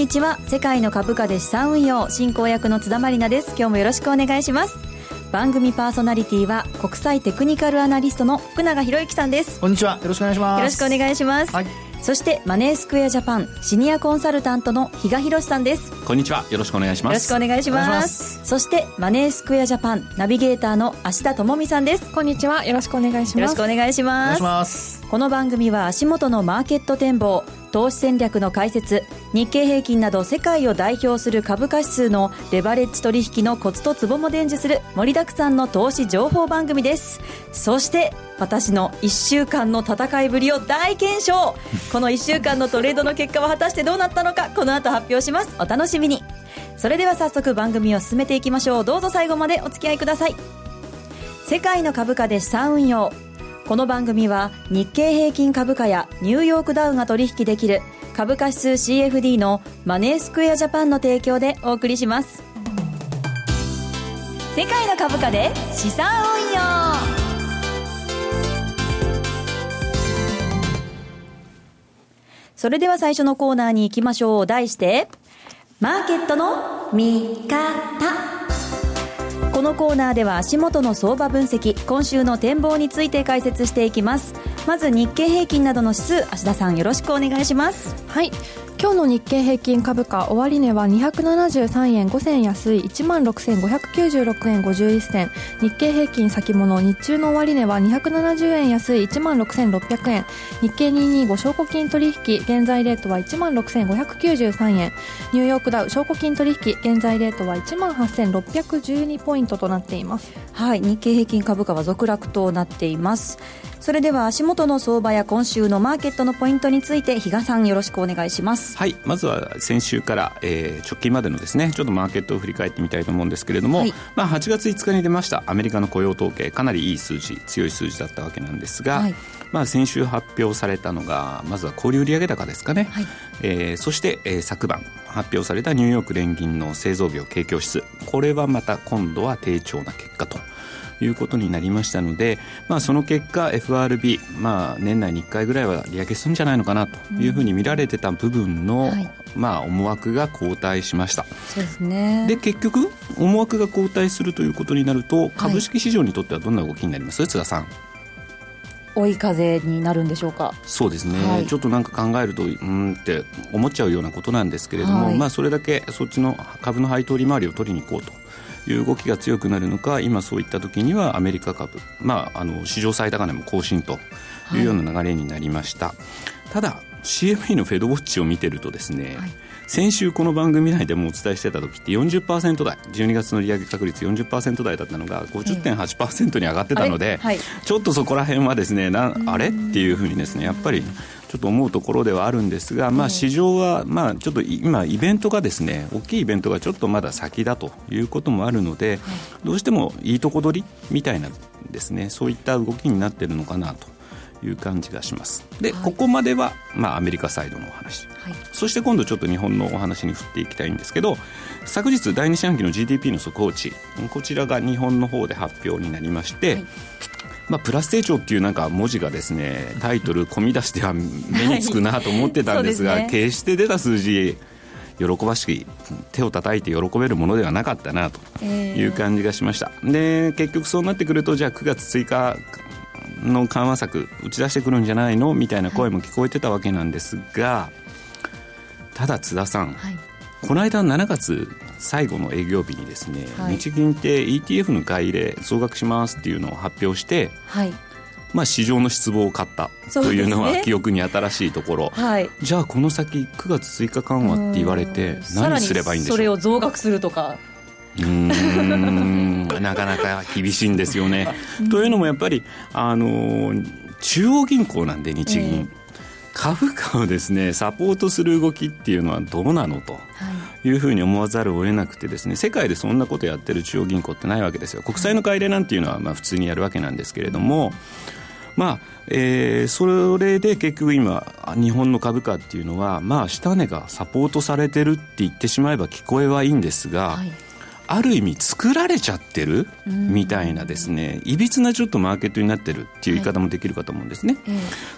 こんにちは。世界の株価で資産運用進行役の津田まりなです。今日もよろしくお願いします。番組パーソナリティは国際テクニカルアナリストの福永博之さんです。こんにちは。よろしくお願いします。よろしくお願いします、はい。そしてマネースクエアジャパンシニアコンサルタントの比嘉博さんです。こんにちは。よろしくお願いします。よろしくお願いします。そしてマネースクエアジャパンナビゲーターの芦田智美さんです。こんにちは。よろしくお願いします。よろしくお願いします。この番組は足元のマーケット展望投資戦略の解説日経平均など世界を代表する株価指数のレバレッジ取引のコツとツボも伝授する盛りだくさんの投資情報番組です。そして私の1週間の戦いぶりを大検証。この1週間のトレードの結果は果たしてどうなったのかこの後発表します。お楽しみに。それでは早速番組を進めていきましょう。どうぞ最後までお付き合いください。世界の株価で資産運用この番組は日経平均株価やニューヨークダウが取引できる株価指数 CFD のマネースクエアジャパンの提供でお送りします。世界の株価で資産運用。それでは最初のコーナーに行きましょう。題してマーケットの見方。このコーナーでは足元の相場分析今週の展望について解説していきます。まず日経平均などの指数芦田さんよろしくお願いします。はい。今日の日経平均株価終値は273円5銭安い1万6596円51銭。日経平均先物日中の終値は270円安い1万6600円。日経225証拠金取引現在レートは1万6593円。ニューヨークダウ証拠金取引現在レートは1万8612ポイントとなっています。はい日経平均株価は続落となっています。それでは足元の相場や今週のマーケットのポイントについて比嘉さんよろしくお願いします。はいまずは先週から、えー、直近までのですねちょっとマーケットを振り返ってみたいと思うんですけれども、はい、まあ、8月5日に出ましたアメリカの雇用統計かなりいい数字強い数字だったわけなんですが、はい、まあ、先週発表されたのがまずは小売売上高ですかね、はい、えー、そして、えー、昨晩発表されたニューヨーク連銀の製造業景況指数。これはまた今度は低調な結果ということになりましたので、まあ、その結果 FRB、まあ、年内に1回ぐらいは利上げするんじゃないのかなというふうに見られてた部分の、うんはい、まあ、思惑が後退しました。そうですね。で結局思惑が後退するということになると株式市場にとってはどんな動きになります、はい、津田さん。追い風になるんでしょうか。そうですね、はい、ちょっとなんか考えるとうんって思っちゃうようなことなんですけれども、はい、まあ、それだけそっちの株の配当利回りを取りに行こうという動きが強くなるのか今そういった時にはアメリカ株、まあ、あの史上最高値も更新というような流れになりました、はい、ただ CFE のフェドウォッチを見てるとですね、はい、先週この番組内でもお伝えしてた時って40%台12月の利上げ確率40%台だったのが50.8%に上がってたので、はい、ちょっとそこら辺はですねなあれ？っていうふうにですねやっぱりちょっと思うところではあるんですが、まあ、市場は、まあ、ちょっと今、イベントがですね大きいイベントがちょっとまだ先だということもあるので、どうしてもいいとこ取りみたいなですねそういった動きになっているのかなと。いう感じがします。で、はい、ここまでは、まあ、アメリカサイドのお話、はい、そして今度ちょっと日本のお話に振っていきたいんですけど昨日第2四半期の GDP の速報値こちらが日本の方で発表になりまして、はいまあ、プラス成長っていうなんか文字がですねタイトル込み出しては目につくなと思ってたんですが、はいすね、決して出た数字喜ばしく手を叩いて喜べるものではなかったなという感じがしました、えー、で結局そうなってくるとじゃあ9月追加の緩和策打ち出してくるんじゃないの？みたいな声も聞こえてたわけなんですが、ただ津田さん、はい。この間7月最後の営業日にですね、はい、日銀って ETF の買い入れ増額しますっていうのを発表して、はい、まあ、市場の失望を買ったというのは記憶に新しいところ、はい、じゃあこの先9月追加緩和って言われて何すればいいんでしょう？それを増額するとか。うん。なかなか厳しいんですよね。というのもやっぱりあの中央銀行なんで日銀、えー株価をですねサポートする動きっていうのはどうなのと。いうふうに思わざるを得なくてですね世界でそんなことやってる中央銀行ってないわけですよ国債の買い入れなんていうのはまあ普通にやるわけなんですけれどもまあえー、それで結局今日本の株価っていうのはまあ下値がサポートされてるって言ってしまえば聞こえはいいんですが、はいある意味作られちゃってるみたいなですねいびつなちょっとマーケットになってるっていう言い方もできるかと思うんですね、はい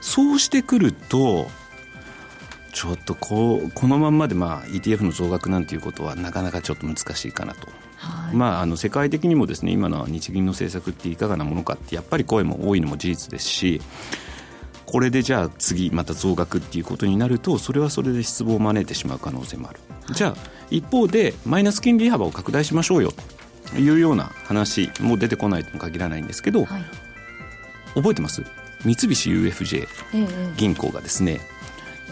そうしてくるとちょっとこうこのまんまでまあ ETF の増額なんていうことはなかなかちょっと難しいかなと、はい、まあ、あの世界的にもですね今の日銀の政策っていかがなものかってやっぱり声も多いのも事実ですしこれでじゃあ次また増額っていうことになるとそれはそれで失望を招いてしまう可能性もある、はい、じゃあ一方でマイナス金利幅を拡大しましょうよというような話も出てこないとも限らないんですけど、はい、覚えてます？三菱 UFJ 銀行がですね、え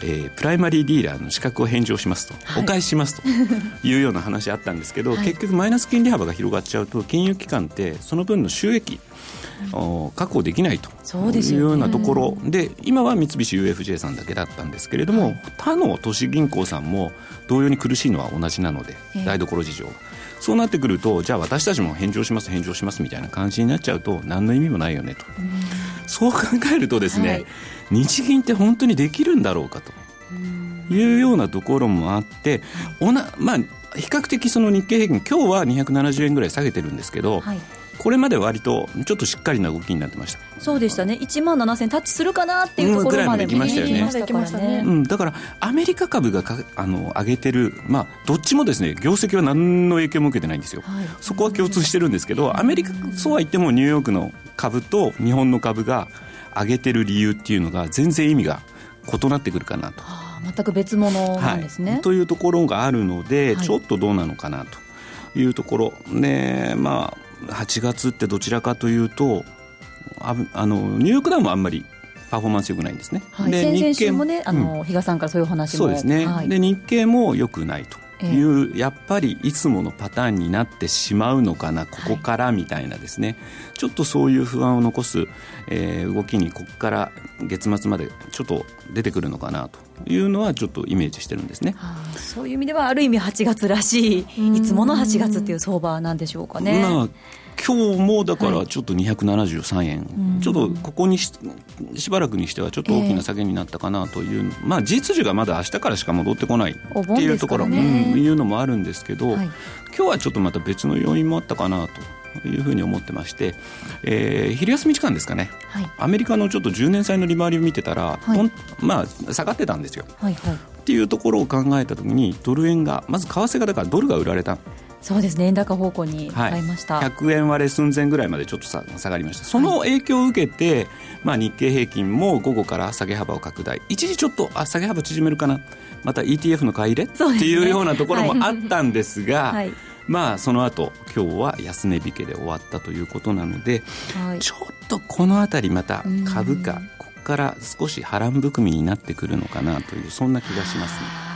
ー、プライマリーディーラーの資格を返上しますと、はい、お返ししますというような話あったんですけど、はい、結局マイナス金利幅が広がっちゃうと金融機関ってその分の収益確保できないというようなところで今は三菱 UFJ さんだけだったんですけれども、はい、他の都市銀行さんも同様に苦しいのは同じなので、台所事情。そうなってくるとじゃあ私たちも返上します返上しますみたいな感じになっちゃうと何の意味もないよねと、そう考えるとですね、はい、日銀って本当にできるんだろうかというようなところもあって、おなまあ比較的その日経平均今日は270円ぐらい下げてるんですけど、はい。これまで割とちょっとしっかりな動きになってました。そうでしたね。1万7000タッチするかなっていうところまで、うん、ましたよね、うん、だからアメリカ株があの上げてる、まあ、どっちもですね業績は何の影響も受けてないんですよ、はい、そこは共通してるんですけどアメリカそうは言ってもニューヨークの株と日本の株が上げてる理由っていうのが全然意味が異なってくるかなと。全く別物なんですね、はい、というところがあるので、ちょっとどうなのかなというところ。でまあ8月ってどちらかというとああのニューヨークダウもあんまりパフォーマンスよくないんですね。はい、で先週もね、あの、うん、比嘉さんからそういう話も。そうですね、はい、で日経もよくないと。いう、やっぱりいつものパターンになってしまうのかなここからみたいなですね、はい、ちょっとそういう不安を残す、えー、動きにここから月末までちょっと出てくるのかなというのはちょっとイメージしてるんですね、はあ、そういう意味ではある意味8月らしいいつもの8月っていう相場なんでしょうかね。まあ今日もだからちょっと273円、はい、ちょっとここにししばらくにしてはちょっと大きな下げになったかなという、えー、まあ、実需がまだ明日からしか戻ってこないっていうところ、ね、うん、いうのもあるんですけど、はい、今日はちょっとまた別の要因もあったかなというふうに思ってまして、えー、昼休み時間ですかね、はい、アメリカのちょっと10年債の利回りを見てたら、はい、まあ、下がってたんですよ。はいはい、っていうところを考えたときにドル円がまず為替がだからドルが売られたそうですね円高方向に買いました、はい、100円割れ寸前ぐらいまでちょっと下がりました。その影響を受けて、まあ、日経平均も午後から下げ幅を拡大。一時ちょっとあ下げ幅縮めるかな。また ETF の買い入れ、ね、っていうようなところもあったんですが、はい、まあその後今日は安値引けで終わったということなので、はい、ちょっとこの辺りまた株価ここから少し波乱含みになってくるのかなというそんな気がしますね。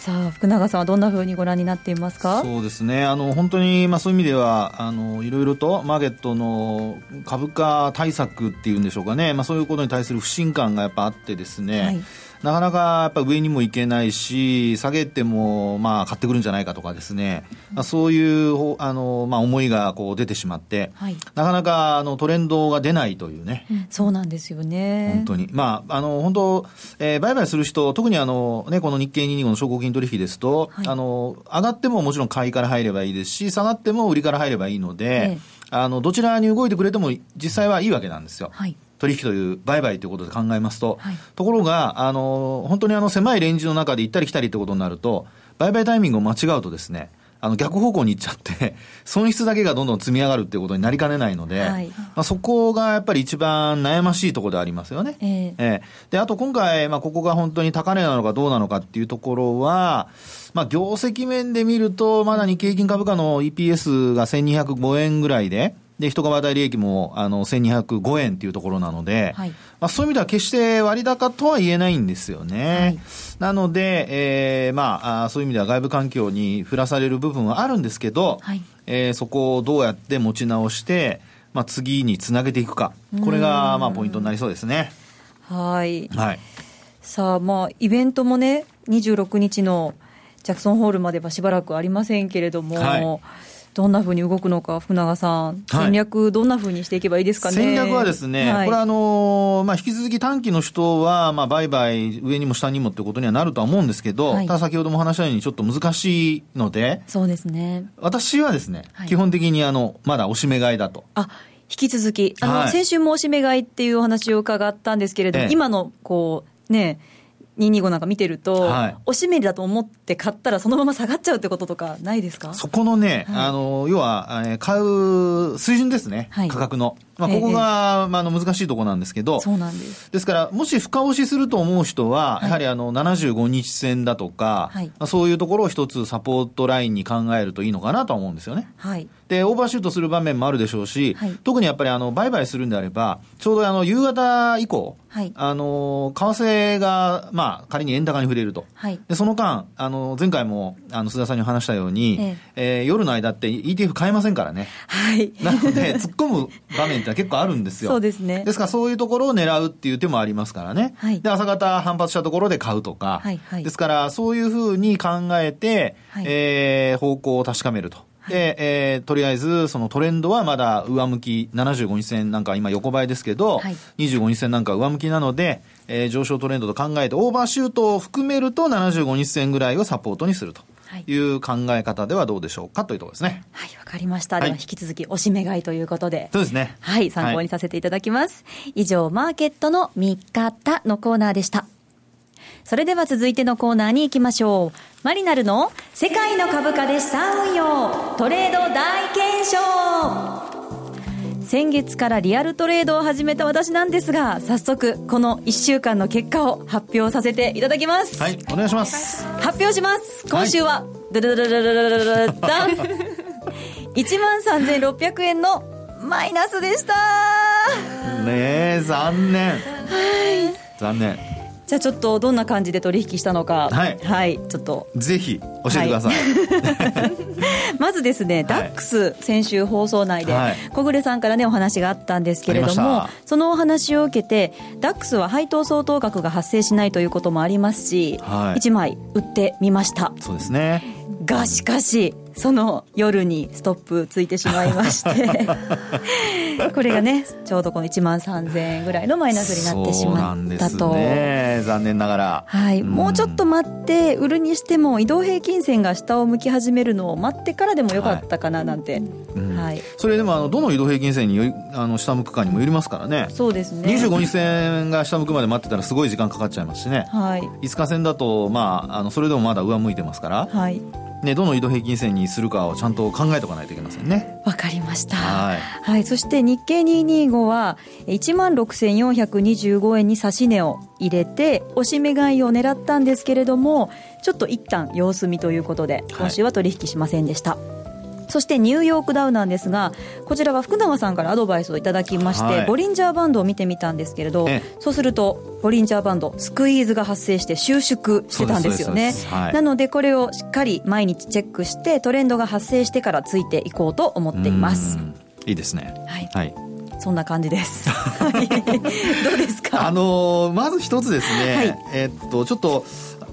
さあ福永さんはどんなふうにご覧になっていますか？そうですね。あの本当に、まあ、そういう意味ではあのいろいろとマーケットの株価対策っていうんでしょうかね、まあ、そういうことに対する不信感がやっぱあってですね、はいなかなかやっぱ上にも行けないし、下げてもまあ買ってくるんじゃないかとかですね、うん、そういうあの、まあ、思いがこう出てしまって、はい、なかなかあのトレンドが出ないというね、うん、そうなんですよね。本当に。まあ、あの本当、えー、売買する人、特にあの、ね、この日経225の証拠金取引ですと、はい、あの、上がってももちろん買いから入ればいいですし、下がっても売りから入ればいいので、ええあの、どちらに動いてくれても実際はいいわけなんですよ。はい。取引という売買ということで考えますと、はい、ところが、あの、本当にあの狭いレンジの中で行ったり来たりということになると、売買タイミングを間違うとですね、あの逆方向に行っちゃって、損失だけがどんどん積み上がるっていうことになりかねないので、はい、まあ、そこがやっぱり一番悩ましいところでありますよね。えー、えー、で、あと今回、まあ、ここが本当に高値なのかどうなのかっていうところは、まあ、業績面で見ると、まだ日経平均株価の EPS が1205円ぐらいで、で、一株当たり利益も、あの、1205円っていうところなので、はい、まあ、そういう意味では決して割高とは言えないんですよね。はい、なので、えー、まあそういう意味では外部環境に振らされる部分はあるんですけど、はい、えー、そこをどうやって持ち直して、まあ、次につなげていくか。これが、まあ、ポイントになりそうですね。はい。はい。さあ、まあ、イベントもね、26日のジャクソンホールまではしばらくありませんけれども、はいどんなふうに動くのか、福永さん、戦略、どんなふうにしていけばいいですかね、戦略はですね、はい、これはあの、まあ、引き続き短期の人は、まあ、売買、上にも下にもってことにはなるとは思うんですけど、はい、ただ先ほども話したように、ちょっと難しいので、そうですね。私はですね、はい、基本的にあのまだ押し目買いだと。あ引き続き、あの、先週も押し目買いっていうお話を伺ったんですけれども、ええ、今のこうね、225なんか見てると、はい、おしめりだと思って買ったらそのまま下がっちゃうってこととかないですか？そこのね、はい、あの、要は、え買う水準ですね、はい、価格の。まあ、ここが、まあ、あの難しいところなんですけど、そうなんです。ですから、もし深押しすると思う人は、やはりあの、75日線だとか、はい、まあ、そういうところを一つサポートラインに考えるといいのかなと思うんですよね。はい。で、オーバーシュートする場面もあるでしょうし、はい、特にやっぱりあの、売買するんであれば、ちょうどあの、夕方以降、はい、あの、為替が、まあ、仮に円高に触れると。はい、で、その間、あの、前回も、あの、須田さんに話したように、えええー、夜の間って ETF 買えませんからね。はい。なので、突っ込む場面って結構あるんですよ。そうですね。ですから、そういうところを狙うっていう手もありますからね。はい。で、朝方反発したところで買うとか。はい、はい。ですから、そういうふうに考えて、はい、えー、方向を確かめると。で、えー、とりあえず、そのトレンドはまだ上向き、75日線なんか今横ばいですけど、はい、25日線なんか上向きなので、えー、上昇トレンドと考えて、オーバーシュートを含めると75日線ぐらいをサポートにすると。いう考え方ではどうでしょうかというところですね。はい、わかりました。では引き続きおしめ買いということで。そうですね。はい、参考にさせていただきます。はい、以上、マーケットの見方のコーナーでした。それでは続いてのコーナーに行きましょう。マリナルの世界の株価で資産運用トレード大検証先月からリアルトレードを始めた私なんですが早速この1週間の結果を発表させていただきます。はいお願いします。発表します。今週は、はい、ドゥルルルルルルルルダン1万3600円のマイナスでしたねえ残念はい残念じゃあちょっとどんな感じで取引したのか。はい、はい、ちょっと。ぜひ教えてください、はい、まずですね、ダックス先週放送内で、小暮さんからねお話があったんですけれどもそのお話を受けてダックスは配当相当額が発生しないということもありますし、はい、1枚売ってみました。そうですね。がしかしその夜にストップついてしまいまして これがねちょうどこの1万3000円ぐらいのマイナスになってしまったと、ね、残念ながら、はい、うん、もうちょっと待って売るにしても移動平均線が下を向き始めるのを待ってからでもよかったかななんて、はいうん。はい、それでもあのどの移動平均線によりあの下向くかにもよりますからね。そうですね。25日線が下向くまで待ってたらすごい時間かかっちゃいますしね、はい、5日線だと、まあ、あのそれでもまだ上向いてますから、はいね、どの移動平均線にするかをちゃんと考えておかないといけませんね。わかりました。はい。はい。そして日経225は1万6425円に指し値を入れて、押し目買いを狙ったんですけれども、ちょっと一旦様子見ということで、今週は取引しませんでした。はいそしてニューヨークダウなんですがこちらは福永さんからアドバイスをいただきまして、はい、ボリンジャーバンドを見てみたんですけれどそうするとボリンジャーバンドスクイーズが発生して収縮してたんですよね、はい、なのでこれをしっかり毎日チェックしてトレンドが発生してからついていこうと思っています。いいですね。はい、はい。そんな感じです。どうですか？あのー、まず一つですね。はい、えっとちょっと、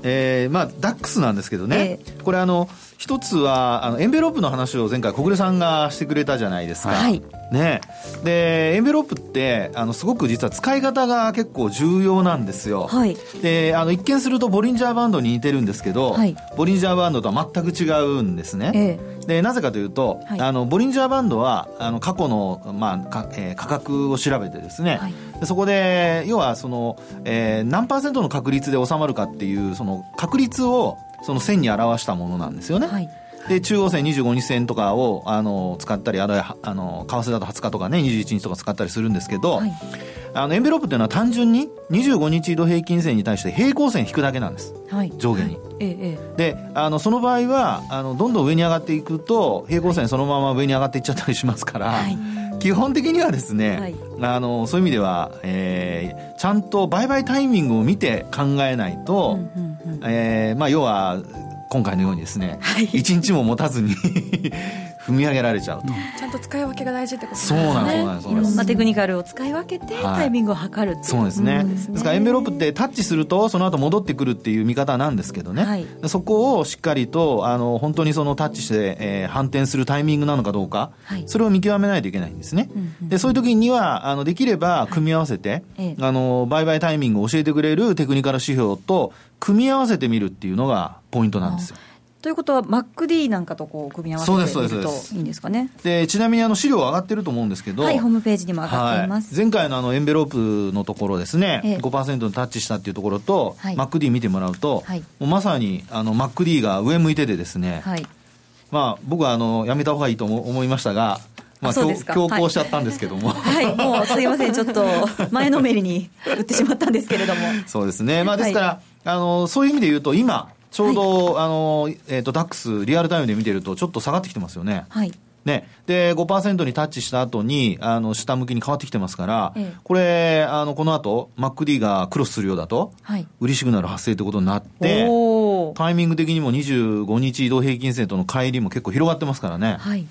えー、まあダックスなんですけどね。えー、これあの一つはあのエンベロープの話を前回小暮さんがしてくれたじゃないですか。はい、ね、でエンベロープってあのすごく実は使い方が結構重要なんですよ。はい、であの一見するとボリンジャーバンドに似てるんですけど、はい、ボリンジャーバンドとは全く違うんですね。ええ。でなぜかというと、はい、あのボリンジャーバンドはあの過去の、まあかえー、価格を調べてですね、はい、でそこで要はその、えー、何パーセントの確率で収まるかっていうその確率をその線に表したものなんですよね。はい。で中央線25日線とかをあの使ったりあるいはあの為替だと20日とかね21日とか使ったりするんですけど、はい、あのエンベロープっていうのは単純に25日移動平均線に対して平行線引くだけなんです、はい、上下に。はい。ええ、であのその場合はあのどんどん上に上がっていくと平行線そのまま上に上がっていっちゃったりしますから。はい。基本的にはですね、はい、あのそういう意味では、えー、ちゃんと売買タイミングを見て考えないと、うんうんうん、えー、まあ、要は今回のようにですね、はい、1日も持たずに 踏み上げられちゃうと、ちゃんと使い分けが大事ってことですね。そうなんですそうなんですいろんなテクニカルを使い分けてタイミングを測るっていう、そうですね、ですからエンベロープってタッチするとその後戻ってくるっていう見方なんですけどね、はい、そこをしっかりとあの本当にそのタッチして、えー、反転するタイミングなのかどうか、はい、それを見極めないといけないんですね、うんうん、でそういう時にはあのできれば組み合わせて、はい、あの売買タイミングを教えてくれるテクニカル指標と組み合わせてみるっていうのがポイントなんですよ。ということは、MacD なんかとこう組み合わせてみるといいんですかね。でちなみにあの資料上がってると思うんですけど、はい、ホームページにも上がっています。はい、前回のあのエンベロープのところですね、ええ、5%にタッチしたっていうところと、はい、MacD 見てもらうと、はい、もうまさにあの MacD が上向いててですね、はい、まあ僕はあのやめた方がいいと思いましたが、まあ、強行しちゃったんですけども、はい、はい、もうすいません、ちょっと前のめりに打ってしまったんですけれども。そうですね、まあ、ですから、はい、あのそういう意味で言うと、今、ちょうど、はい、あのえーと、ダックス、リアルタイムで見てると、ちょっと下がってきてますよね。はい。ね、で5%にタッチした後にあに下向きに変わってきてますから、ええ、これあのこの後 MacD がクロスするようだと、はい、売りシグナル発生ということになってタイミング的にも25日移動平均線との乖離も結構広がってますからね、はい、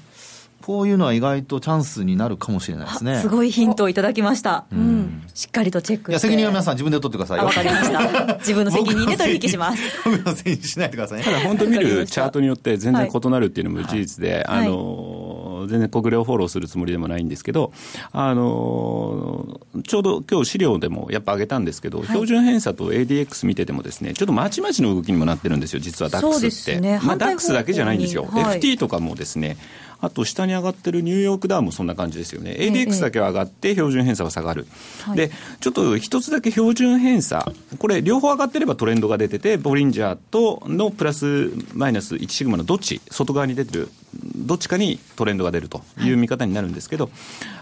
こういうのは意外とチャンスになるかもしれないですね。すごいヒントをいただきました。うん。しっかりとチェックいや、責任は皆さん自分で取ってくださいわかりました。自分の責任で取引します。僕の責任しないでください、ね、ただ本当見るチャートによって全然異なるっていうのも事実で、はい、あの、全然国領をフォローするつもりでもないんですけど、あの、ちょうど今日資料でもやっぱ上げたんですけど、はい、標準偏差と ADX 見ててもですね、ちょっとまちまちの動きにもなってるんですよ、実は DAX って。ね、まあ DAX だけじゃないんですよ。はい、FT とかもですね、あと下に上がってるニューヨークダウンもそんな感じですよね、ADX だけは上がって標準偏差は下がる、でちょっと一つだけ標準偏差、これ、両方上がってればトレンドが出てて、ボリンジャーとのプラスマイナス1シグマのどっち、外側に出てる、どっちかにトレンドが出るという見方になるんですけど、はい、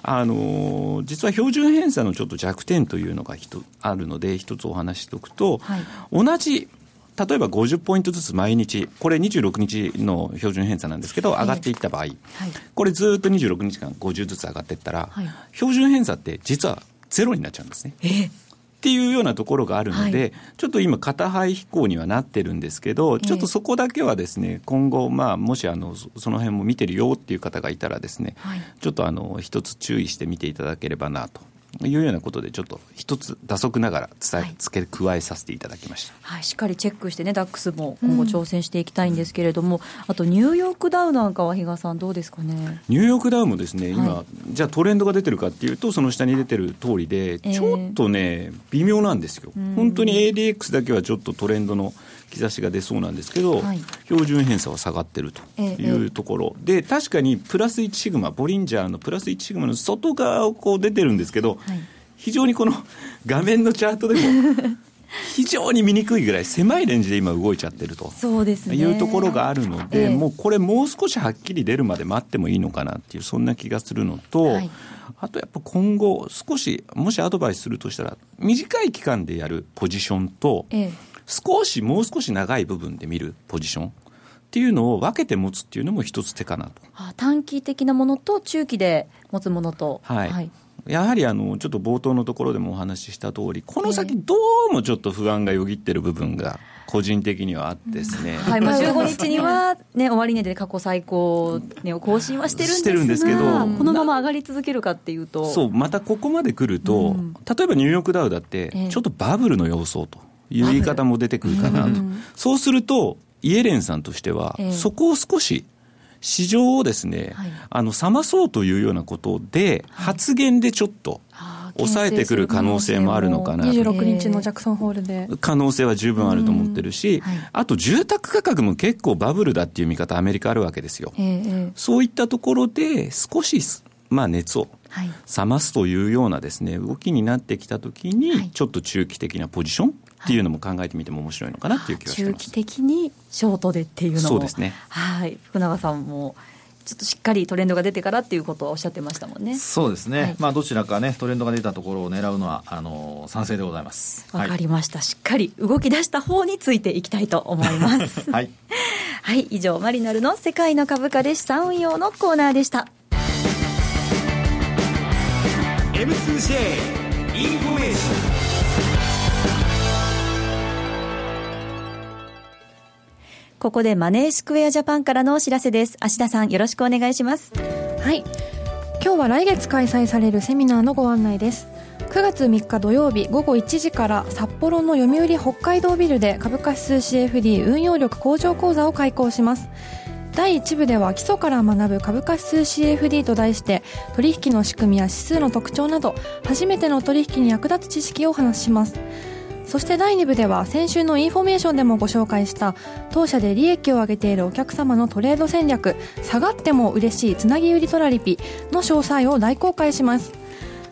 あの実は標準偏差のちょっと弱点というのがあるので、一つお話ししておくと、はい、同じ例えば50ポイントずつ毎日、これ26日の標準偏差なんですけど、上がっていった場合、はい、これずっと26日間50ずつ上がっていったら、はい、標準偏差って実はゼロになっちゃうんですね。えっていうようなところがあるので、はい、ちょっと今、片肺飛行にはなってるんですけど、ちょっとそこだけはですね、今後、まあ、もしあのその辺も見てるよっていう方がいたらですね、はい、ちょっとあの一つ注意して見ていただければなというようなことで、ちょっと一つ打足ながら伝え、付け加えさせていただきました、はい、しっかりチェックしてね、ダックスも今後挑戦していきたいんですけれども、うん、あとニューヨークダウなんかは、比嘉さん、どうですかね？ニューヨークダウもですね、今、はい、じゃあトレンドが出てるかっていうと、その下に出てる通りで、ちょっとね、微妙なんですよ、本当に ADX だけはちょっとトレンドの兆しが出そうなんですけど、はい、標準偏差は下がってるというところ、ええ、で確かにプラス1シグマボリンジャーのプラス1シグマの外側をこう出てるんですけど、はい、非常にこの 画面のチャートでも 非常に見にくいぐらい狭いレンジで今動いちゃってるとそうです、ね、いうところがあるので、ええ、もうこれもう少しはっきり出るまで待ってもいいのかなっていうそんな気がするのと、はい、あとやっぱ今後少しもしアドバイスするとしたら短い期間でやるポジションと、ええ少しもう少し長い部分で見るポジションっていうのを分けて持つっていうのも一つ手かなと。短期的なものと中期で持つものと。はい、はい。やはりあのちょっと冒頭のところでもお話しした通り、この先、どうもちょっと不安がよぎってる部分が、個人的にはあってですね、はい。まあ、15日には、ね、終値で過去最高値を更新はしてるんですけど、このまま上がり続けるかっていうと、そう、またここまで来ると、うん、例えばニューヨークダウだって、ちょっとバブルの様相と。いう言い方も出てくるかなと、そうすると、イエレンさんとしては、そこを少し市場をですね、はい、あの冷まそうというようなことで、発言でちょっと、抑えてくる可能性もあるのかな26日のジャクソンホールで。可能性は十分あると思ってるし、はい、あと住宅価格も結構バブルだっていう見方アメリカあるわけですよ、そういったところで少しまあ熱を冷ますというようなですね動きになってきたときに、ちょっと中期的なポジションっていうのも考えてみても面白いのかなっていう気がします中期的にショートでっていうのもそうですねはい福永さんもちょっとしっかりトレンドが出てからっていうことをおっしゃってましたもんね。そうですね。はい、まあどちらかねトレンドが出たところを狙うのはあの賛成でございます。わかりました、はい、しっかり動き出した方についていきたいと思います。はい。はい、以上マリナルの世界の株価で資産運用のコーナーでした。M2J インフォメーション。ここでマネースクエアジャパンからのお知らせです。芦田さん、よろしくお願いします。はい。今日は来月開催されるセミナーのご案内です。9月3日土曜日午後1時から札幌の読売北海道ビルで株価指数 CFD 運用力向上講座を開講します。第1部では基礎から学ぶ株価指数 CFD と題して取引の仕組みや指数の特徴など初めての取引に役立つ知識をお話しします。そして第2部では先週のインフォメーションでもご紹介した当社で利益を上げているお客様のトレード戦略下がっても嬉しいつなぎ売りトラリピの詳細を大公開します。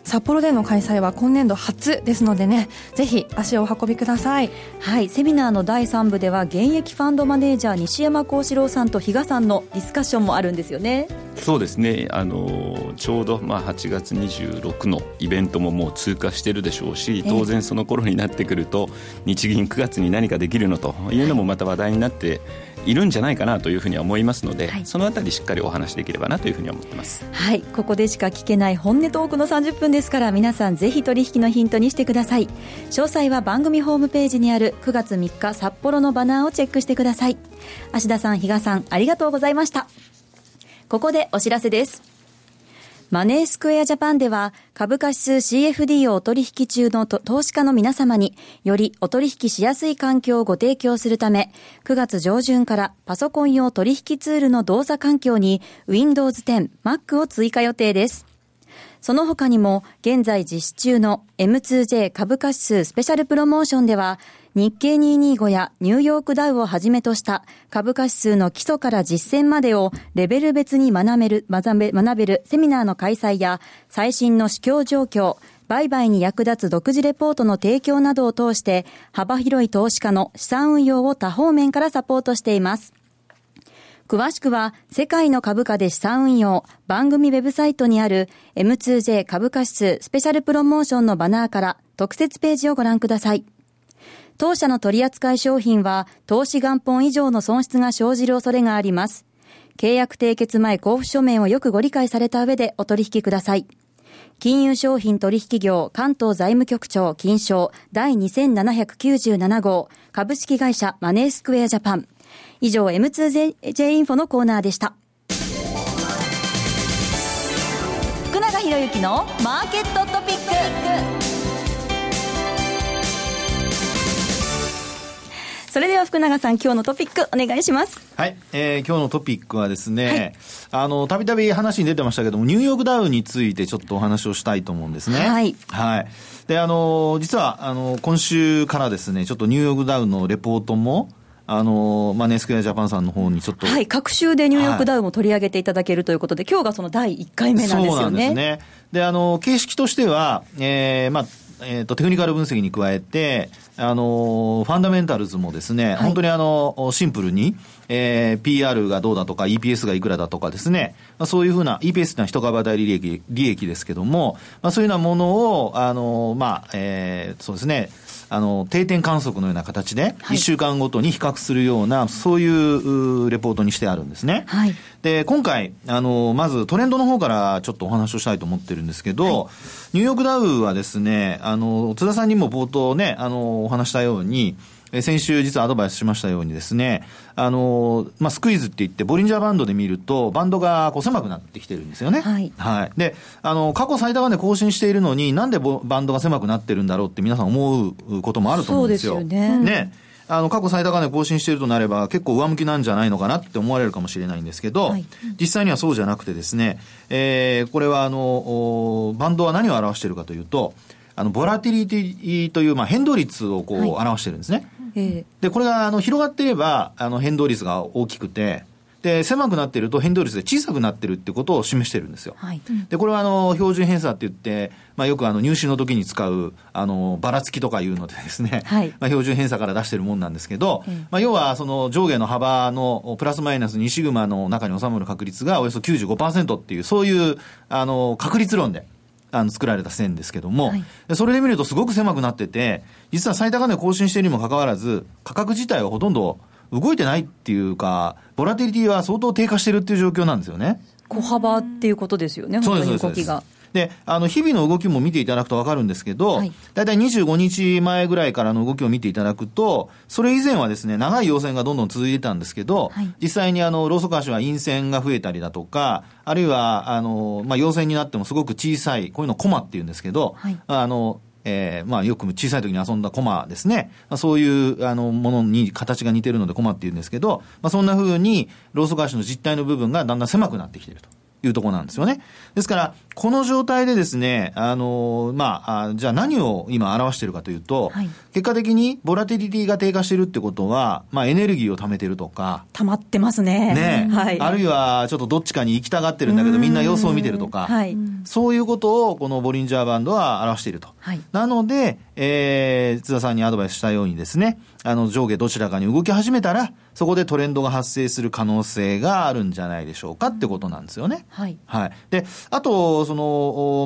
札幌での開催は今年度初ですのでねぜひ足をお運びください。はいセミナーの第3部では現役ファンドマネージャー西山孝四郎さんと比嘉さんのディスカッションもあるんですよね。そうですね。あのちょうど、まあ、8月26のイベントももう通過してるでしょうし当然その頃になってくると日銀9月に何かできるのというのもまた話題になっているんじゃないかなというふうには思いますので、はい、そのあたりしっかりお話できればなというふうに思ってます。はいここでしか聞けない本音トークの30分ですから皆さんぜひ取引のヒントにしてください。詳細は番組ホームページにある9月3日札幌のバナーをチェックしてください。芦田さん比嘉さんありがとうございました。ここでお知らせですマネースクエアジャパンでは株価指数 CFD をお取引中の投資家の皆様によりお取引しやすい環境をご提供するため9月上旬からパソコン用取引ツールの動作環境に Windows 10、Mac を追加予定です。その他にも現在実施中の M2J 株価指数スペシャルプロモーションでは日経225やニューヨークダウをはじめとした株価指数の基礎から実践までをレベル別に学べる、学べるセミナーの開催や最新の市況状況、売買に役立つ独自レポートの提供などを通して幅広い投資家の資産運用を多方面からサポートしています。詳しくは世界の株価で資産運用番組ウェブサイトにある M2J 株価指数スペシャルプロモーションのバナーから特設ページをご覧ください。当社の取扱い商品は投資元本以上の損失が生じる恐れがあります。契約締結前交付書面をよくご理解された上でお取引ください。金融商品取引業関東財務局長金賞第2797号株式会社マネースクエアジャパン。以上 M2J インフォのコーナーでした。福永博之のマーケットトピック。それでは福永さん、今日のトピックお願いします。はい、えー、今日のトピックはですね、はい、あの、たびたび話に出てましたけども、ニューヨークダウについてちょっとお話をしたいと思うんですね。はい。はい。で、あの、実は、あの、今週からですね、ちょっとニューヨークダウのレポートも、あの、まあ、ネスクエアジャパンさんの方にちょっと。はい、各週でニューヨークダウも取り上げていただけるということで、はい、今日がその第1回目なんですよね。そうなんですね。で、あの、形式としては、えー、まあ、えっ、ー、と、テクニカル分析に加えて、あの、ファンダメンタルズもですね、はい、本当にあの、シンプルに、えー、PR がどうだとか、EPS がいくらだとかですね、まあ、そういうふうな、EPS ってのは一株当たり利益、利益ですけども、まあ、そういうようなものを、あの、まあ、えー、そうですね、あの、定点観測のような形で、1週間ごとに比較するような、はい、そういうレポートにしてあるんですね。はい、で、今回、あの、まずトレンドの方からちょっとお話をしたいと思ってるんですけど、はい、ニューヨークダウはですね、あの、津田さんにも冒頭ね、あの、お話したように、先週実はアドバイスしましたようにですね、あの、まあ、スクイズって言って、ボリンジャーバンドで見ると、バンドがこう狭くなってきてるんですよね。はい。はい。で、あの、過去最高値更新しているのに、なんでバンドが狭くなってるんだろうって皆さん思うこともあると思うんですよ。そうですよね。ね。あの、過去最高値更新しているとなれば、結構上向きなんじゃないのかなって思われるかもしれないんですけど、はい、実際にはそうじゃなくてですね、えー、これはあの、バンドは何を表しているかというと、あの、ボラティリティという、まあ、変動率をこう、表してるんですね。で、これが、あの、広がっていれば、あの、変動率が大きくて、で、狭くなっていると変動率で小さくなってるってことを示してるんですよ。はい、で、これはあの、標準偏差って言って、まあよくあの、入試の時に使う、あの、ばらつきとかいうのでですね、はい、まあ標準偏差から出してるもんなんですけど、まあ要はその上下の幅のプラスマイナス2シグマの中に収まる確率がおよそ95%っていう、そういう、あの、確率論で、あの作られた線ですけども、はい、それで見るとすごく狭くなってて、実は最高値を更新しているにもかかわらず、価格自体はほとんど動いてないっていうか、ボラティリティは相当低下してるっていう状況なんですよね。小幅っていうことですよね、本当に動きが。で、あの、日々の動きも見ていただくとわかるんですけど、はい、だいたい25日前ぐらいからの動きを見ていただくと、それ以前はですね、長い陽線がどんどん続いてたんですけど、はい、実際にあの、ローソク足は陰線が増えたりだとか、あるいは、あの、まあ、陽線になってもすごく小さい、こういうのコマって言うんですけど、はい、あの、えー、まあよく小さい時に遊んだコマですね。まあ、そういうあのものに形が似てるのでコマって言うんですけど、まあそんな風にローソク足の実体の部分がだんだん狭くなってきていると。いうところなんですよね。ですから、この状態でですね、あの、まあ、あじゃあ何を今表しているかというと、はい、結果的にボラティリティが低下しているってことは、まあ、エネルギーを貯めてるとか。溜まってますね。ね。はい。あるいは、ちょっとどっちかに行きたがってるんだけど、みんな様子を見てるとか。はい。そういうことを、このボリンジャーバンドは表していると。はい。なので、えー、津田さんにアドバイスしたようにですね、あの、上下どちらかに動き始めたら、そこでトレンドが発生する可能性があるんじゃないでしょうかってことなんですよね。はい。はい。で、あと、その、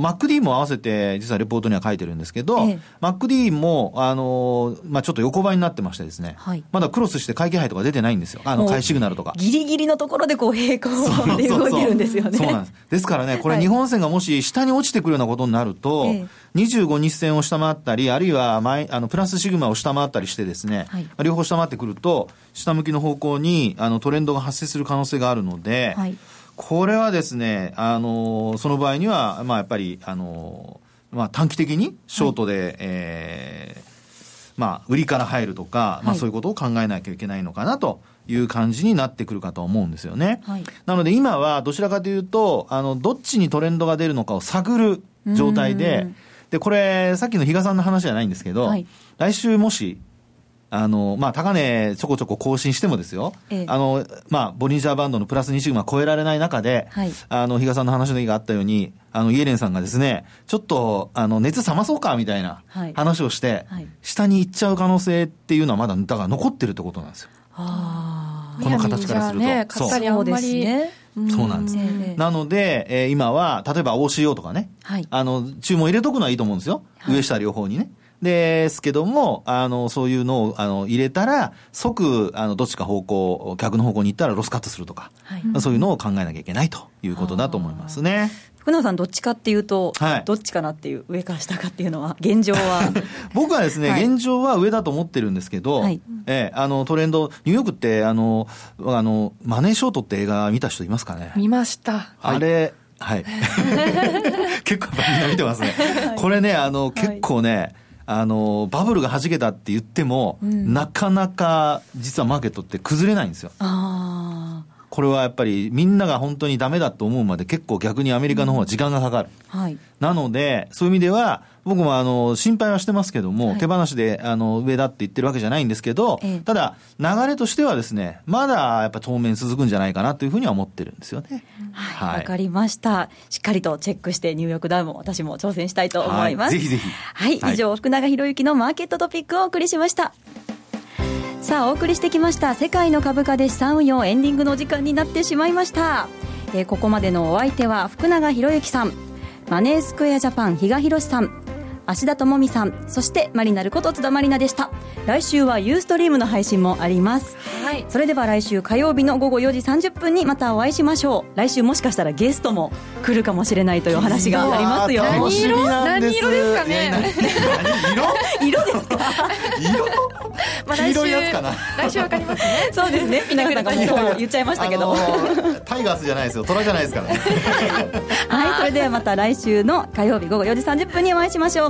MacD も合わせて、実はレポートには書いてるんですけど、ええ、MacD も、あの、まあちょっと横ばいになってましてですね、はい、まだクロスして会計配とか出てないんですよ。あの、買いシグナルとか。ギリギリのところでこう平行 で動いてるんですよね。そうなんです。ですからね、これ日本線がもし下に落ちてくるようなことになると、え25日線を下回ったり、あるいは前あのプラスシグマを下回ったりしてですね、はい、両方下回ってくると、下向きの方向にあのトレンドが発生する可能性があるので、はい、これはですね、あのその場合には、まあ、やっぱり、あのまあ、短期的にショートで、はい、えー、まあ、売りから入るとか、まあ、そういうことを考えなきゃいけないのかなと。いう感じになってくるかと思うんですよね。はい、なので今はどちらかというと、あの、どっちにトレンドが出るのかを探る状態で、で、これ、さっきの比嘉さんの話じゃないんですけど、はい、来週もし、あの、まあ、高値ちょこちょこ更新してもですよ、ええ、あの、まあ、ボリンジャーバンドのプラス2シグマ超えられない中で、はい、あの、比嘉さんの話の意があったように、あの、イエレンさんがですね、ちょっと、あの、熱冷まそうか、みたいな話をして、はい、下に行っちゃう可能性っていうのはまだ、だから残ってるってことなんですよ。この形からすると。ね、買ったりあんまり、ね、そうなんです。なので、えー、今は、例えば OCO とかね、はい、あの、注文入れとくのはいいと思うんですよ。はい、上下両方にね。ですけども、あの、そういうのを、あの、入れたら、即、あの、どっちか方向、逆の方向に行ったらロスカットするとか、はい、そういうのを考えなきゃいけないということだと思いますね。福永さん、どっちかっていうと、はい、どっちかなっていう、上か下かっていうのは、現状は。僕はですね、はい、現状は上だと思ってるんですけど、はい、えー、あのトレンド、ニューヨークって、あの、あのマネーショートって映画見た人いますかね？見ました。あれ、はい。結構みんな見てますね。これね、あの、結構ね、あの、バブルが弾けたって言っても、うん、なかなか実はマーケットって崩れないんですよ。これはやっぱりみんなが本当にダメだと思うまで結構逆にアメリカの方は時間がかかる。うん、はい。なので、そういう意味では、僕もあの、心配はしてますけども、はい、手放しであの、上だって言ってるわけじゃないんですけど、ええ、ただ、流れとしてはですね、まだやっぱ当面続くんじゃないかなというふうには思ってるんですよね。はい。わ、はい、かりました。しっかりとチェックして、ニューヨークダウも私も挑戦したいと思います。ぜひぜひ。はい。以上、福永博之のマーケットトピックをお送りしました。さあお送りしてきました世界の株価で資産運用エンディングの時間になってしまいました、えー、ここまでのお相手は福永博之さんマネースクエアジャパン比嘉宏さん芦田智美さんそしてマリナルこと津田まりなでした。来週はユーストリームの配信もあります。はい。それでは来週火曜日の午後4時30分にまたお会いしましょう。来週もしかしたらゲストも来るかもしれないという話がありますよ。何色？何色ですかね？色？色？ですか？色？まあ、黄色いやつかな来週わかりますね。そうですね。皆さんがもう言っちゃいましたけど、タイガースじゃないですよ。虎じゃないですからね。はいそれではまた来週の火曜日午後4時30分にお会いしましょう